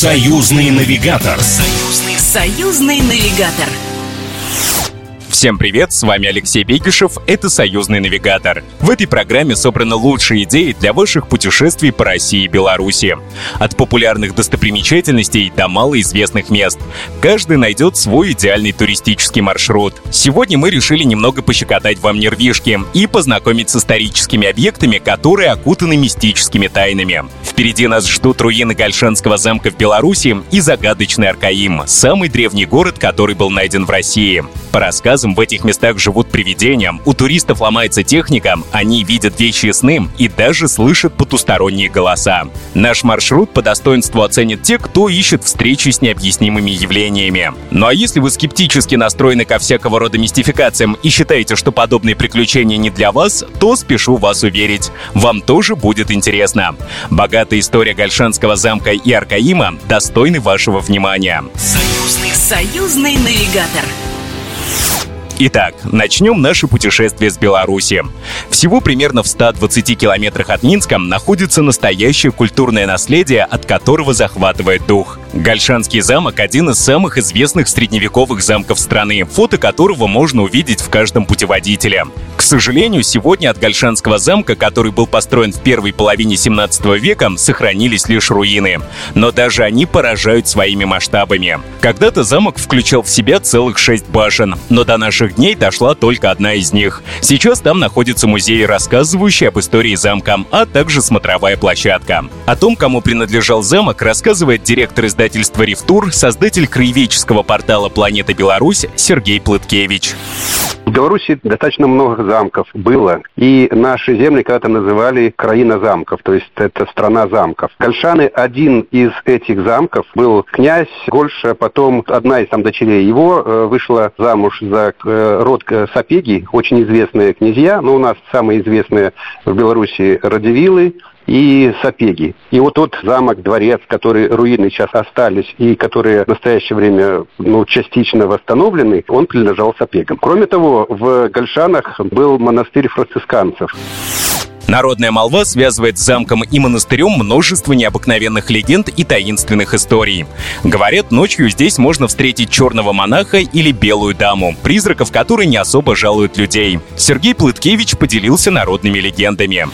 Союзный навигатор. Союзный, союзный навигатор. Всем привет, с вами Алексей Бегишев, это «Союзный навигатор». В этой программе собраны лучшие идеи для ваших путешествий по России и Беларуси. От популярных достопримечательностей до малоизвестных мест. Каждый найдет свой идеальный туристический маршрут. Сегодня мы решили немного пощекотать вам нервишки и познакомить с историческими объектами, которые окутаны мистическими тайнами. Впереди нас ждут руины Гальшанского замка в Беларуси и загадочный Аркаим, самый древний город, который был найден в России. По рассказам, в этих местах живут привидения, у туристов ломается техника, они видят вещи сны и даже слышат потусторонние голоса. Наш маршрут по достоинству оценит те, кто ищет встречи с необъяснимыми явлениями. Ну а если вы скептически настроены ко всякого рода мистификациям и считаете, что подобные приключения не для вас, то спешу вас уверить, вам тоже будет интересно. Богатая история Гальшанского замка и Аркаима достойны вашего внимания. Союзный, союзный навигатор. Итак, начнем наше путешествие с Беларуси. Всего примерно в 120 километрах от Минска находится настоящее культурное наследие, от которого захватывает дух. Гальшанский замок — один из самых известных средневековых замков страны, фото которого можно увидеть в каждом путеводителе. К сожалению, сегодня от Гальшанского замка, который был построен в первой половине 17 века, сохранились лишь руины. Но даже они поражают своими масштабами. Когда-то замок включал в себя целых шесть башен, но до наших дней дошла только одна из них. Сейчас там находится музей, рассказывающий об истории замка, а также смотровая площадка. О том, кому принадлежал замок, рассказывает директор издательства «Рифтур», создатель краеведческого портала «Планета Беларусь» Сергей Плыткевич. В Беларуси достаточно много замков было, и наши земли когда-то называли краина замков, то есть это страна замков. Гольшаны один из этих замков был князь Гольша, потом одна из там дочерей его э, вышла замуж за э, род Сапеги, очень известные князья, но у нас самые известные в Беларуси Радивилы, и Сапеги. И вот тот замок, дворец, который руины сейчас остались и которые в настоящее время ну, частично восстановлены, он принадлежал Сапегам. Кроме того, в Гольшанах был монастырь францисканцев. Народная молва связывает с замком и монастырем множество необыкновенных легенд и таинственных историй. Говорят, ночью здесь можно встретить черного монаха или белую даму, призраков которой не особо жалуют людей. Сергей Плыткевич поделился народными легендами.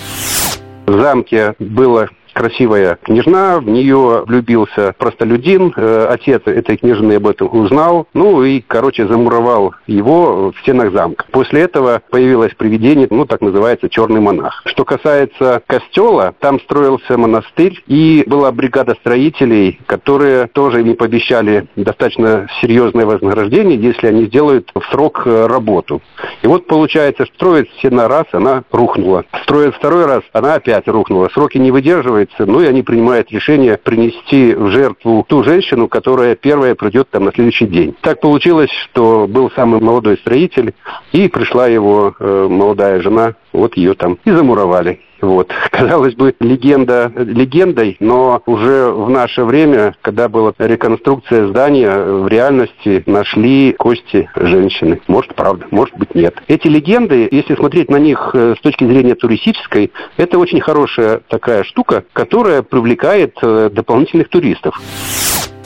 Замке было красивая княжна, в нее влюбился простолюдин, э, отец этой княжны об этом узнал, ну и, короче, замуровал его в стенах замка. После этого появилось привидение, ну, так называется, черный монах. Что касается костела, там строился монастырь, и была бригада строителей, которые тоже не пообещали достаточно серьезное вознаграждение, если они сделают в срок э, работу. И вот получается, строит стена раз, она рухнула. Строит второй раз, она опять рухнула. Сроки не выдерживает, оказывается, ну и они принимают решение принести в жертву ту женщину, которая первая придет там на следующий день. Так получилось, что был самый молодой строитель, и пришла его э, молодая жена, вот ее там и замуровали. Вот. Казалось бы, легенда легендой, но уже в наше время, когда была реконструкция здания, в реальности нашли кости женщины. Может, правда, может быть, нет. Эти легенды, если смотреть на них э, с точки зрения туристической, это очень хорошая такая штука, которая привлекает э, дополнительных туристов.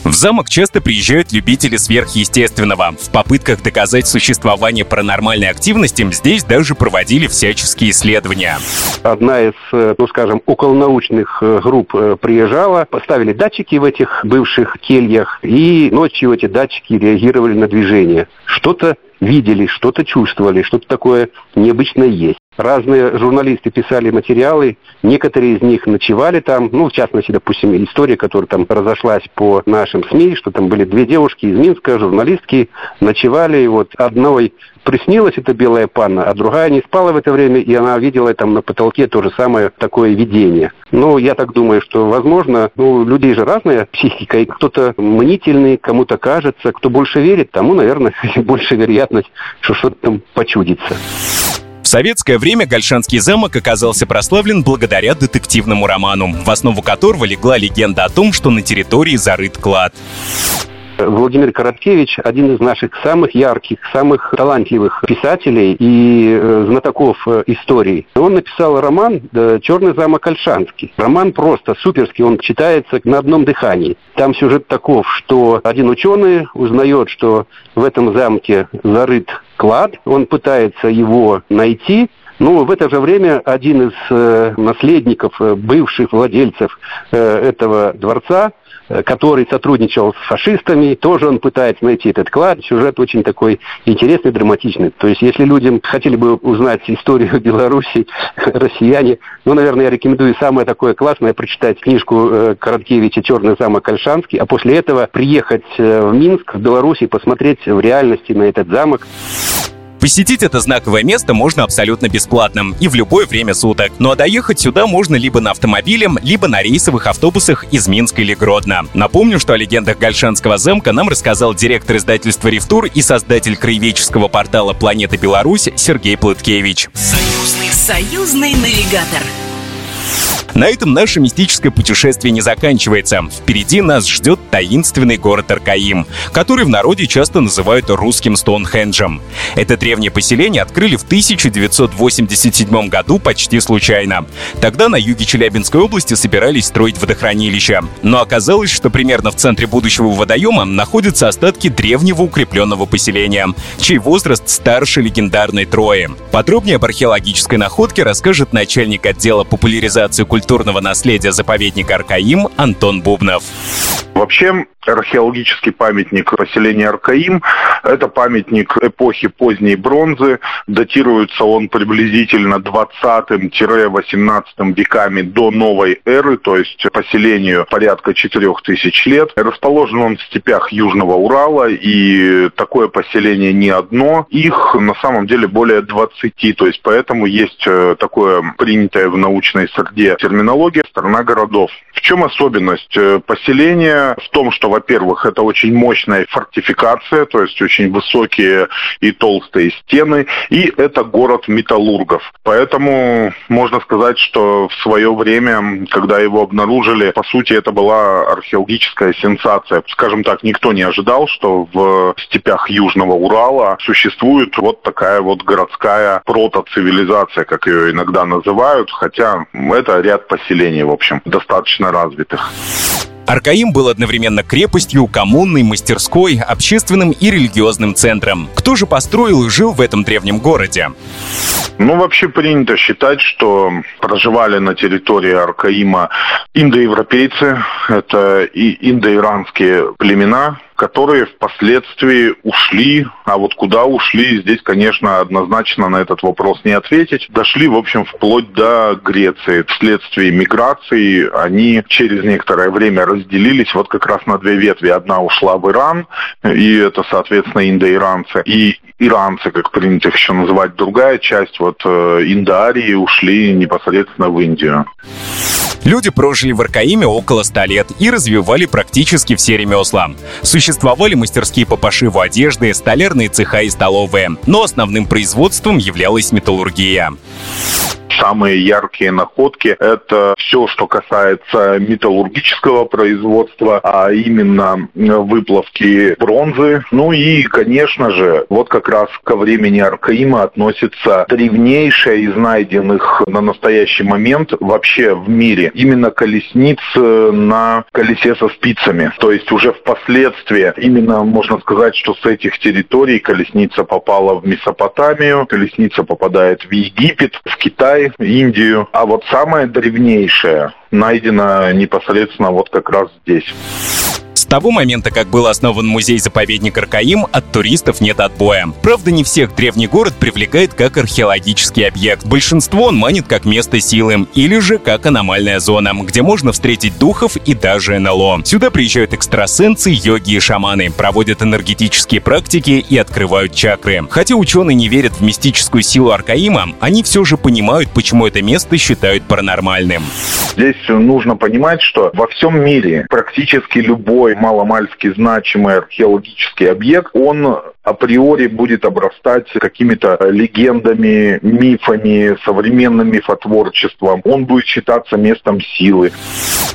В замок часто приезжают любители сверхъестественного. В попытках доказать существование паранормальной активности здесь даже проводили всяческие исследования. Одна из, э, ну скажем, околонаучных э, групп э, приезжала, поставили датчики в этих бывших кельях, и ночью эти датчики реагировали на движение. Что-то видели, что-то чувствовали, что-то такое необычное есть. Разные журналисты писали материалы, некоторые из них ночевали там, ну, в частности, допустим, история, которая там разошлась по нашим СМИ, что там были две девушки из Минска, журналистки, ночевали, и вот одной приснилась эта белая панна, а другая не спала в это время, и она видела там на потолке то же самое такое видение. Ну, я так думаю, что, возможно, ну, людей же разная психика, и кто-то мнительный, кому-то кажется, кто больше верит, тому, наверное, больше вероятность, что что-то там почудится. В советское время Гальшанский замок оказался прославлен благодаря детективному роману, в основу которого легла легенда о том, что на территории зарыт клад. Владимир Короткевич один из наших самых ярких, самых талантливых писателей и э, знатоков э, истории. Он написал роман «Черный замок Ольшанский». Роман просто суперский, он читается на одном дыхании. Там сюжет таков, что один ученый узнает, что в этом замке зарыт клад, он пытается его найти, ну, в это же время один из э, наследников, э, бывших владельцев э, этого дворца, э, который сотрудничал с фашистами, тоже он пытается найти этот клад. Сюжет очень такой интересный, драматичный. То есть, если людям хотели бы узнать историю Беларуси, россияне, ну, наверное, я рекомендую самое такое классное прочитать книжку э, Короткевича «Черный замок Ольшанский», а после этого приехать э, в Минск, в Беларуси, посмотреть в реальности на этот замок. Посетить это знаковое место можно абсолютно бесплатно и в любое время суток. Ну а доехать сюда можно либо на автомобиле, либо на рейсовых автобусах из Минска или Гродно. Напомню, что о легендах Гольшанского замка нам рассказал директор издательства «Ревтур» и создатель краеведческого портала «Планета Беларусь» Сергей Плыткевич. Союзный, союзный навигатор. На этом наше мистическое путешествие не заканчивается. Впереди нас ждет таинственный город Аркаим, который в народе часто называют русским Стоунхенджем. Это древнее поселение открыли в 1987 году почти случайно. Тогда на юге Челябинской области собирались строить водохранилище. Но оказалось, что примерно в центре будущего водоема находятся остатки древнего укрепленного поселения, чей возраст старше легендарной Трои. Подробнее об археологической находке расскажет начальник отдела популяризации культуры культурного наследия заповедника Аркаим Антон Бубнов. Вообще, археологический памятник поселения Аркаим – это памятник эпохи поздней бронзы. Датируется он приблизительно 20-18 веками до новой эры, то есть поселению порядка 4000 лет. Расположен он в степях Южного Урала, и такое поселение не одно. Их на самом деле более 20, то есть поэтому есть э, такое принятое в научной среде терминология «страна городов». В чем особенность э, в том, что, во-первых, это очень мощная фортификация, то есть очень высокие и толстые стены, и это город металлургов. Поэтому можно сказать, что в свое время, когда его обнаружили, по сути, это была археологическая сенсация. Скажем так, никто не ожидал, что в степях Южного Урала существует вот такая вот городская протоцивилизация, как ее иногда называют, хотя это ряд поселений, в общем, достаточно развитых. Аркаим был одновременно крепостью, коммунной, мастерской, общественным и религиозным центром. Кто же построил и жил в этом древнем городе? Ну, вообще принято считать, что проживали на территории Аркаима индоевропейцы, это и индоиранские племена, которые впоследствии ушли, а вот куда ушли, здесь, конечно, однозначно на этот вопрос не ответить. Дошли, в общем, вплоть до Греции. Вследствие миграции они через некоторое время разделились вот как раз на две ветви. Одна ушла в Иран, и это, соответственно, индоиранцы. И иранцы, как принято их еще называть, другая часть, вот э, Индоарии, ушли непосредственно в Индию. Люди прожили в Аркаиме около 100 лет и развивали практически все ремесла. Существовали мастерские по пошиву одежды, столярные цеха и столовые, но основным производством являлась металлургия самые яркие находки – это все, что касается металлургического производства, а именно выплавки бронзы. Ну и, конечно же, вот как раз ко времени Аркаима относится древнейшая из найденных на настоящий момент вообще в мире именно колесниц на колесе со спицами. То есть уже впоследствии именно можно сказать, что с этих территорий колесница попала в Месопотамию, колесница попадает в Египет, в Китай, Индию. А вот самое древнейшее найдено непосредственно вот как раз здесь того момента, как был основан музей-заповедник Аркаим, от туристов нет отбоя. Правда, не всех древний город привлекает как археологический объект. Большинство он манит как место силы или же как аномальная зона, где можно встретить духов и даже НЛО. Сюда приезжают экстрасенсы, йоги и шаманы, проводят энергетические практики и открывают чакры. Хотя ученые не верят в мистическую силу Аркаима, они все же понимают, почему это место считают паранормальным. Здесь нужно понимать, что во всем мире практически любой маломальски значимый археологический объект, он априори будет обрастать какими-то легендами, мифами, современным мифотворчеством. Он будет считаться местом силы.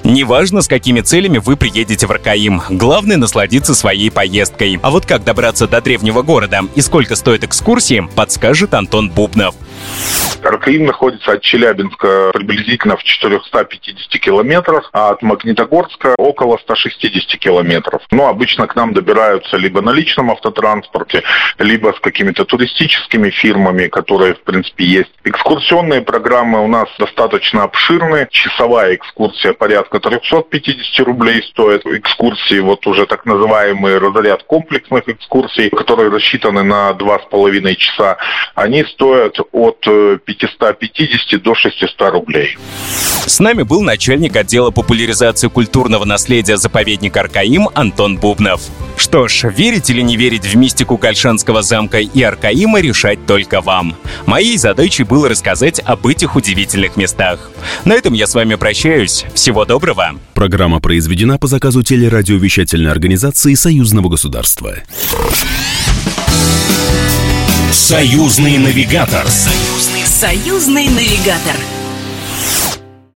Неважно, с какими целями вы приедете в Аркаим. Главное насладиться своей поездкой. А вот как добраться до древнего города и сколько стоит экскурсии, подскажет Антон Бубнов. Аркаим находится от Челябинска приблизительно в 450 километрах, а от Магнитогорска около 160 километров. Но обычно к нам добираются либо на личном автотранспорте, либо с какими-то туристическими фирмами, которые, в принципе, есть. Экскурсионные программы у нас достаточно обширные. Часовая экскурсия порядка 350 рублей стоит. Экскурсии, вот уже так называемый разряд комплексных экскурсий, которые рассчитаны на 2,5 часа, они стоят от 550 до 600 рублей. С нами был начальник отдела популяризации культурного наследия заповедника Аркаим Антон Бубнов. Что ж, верить или не верить в мистику Кальшанского замка и Аркаима решать только вам. Моей задачей было рассказать об этих удивительных местах. На этом я с вами прощаюсь. Всего доброго. Программа произведена по заказу телерадиовещательной организации Союзного государства. Союзный навигатор. Союзный, союзный навигатор.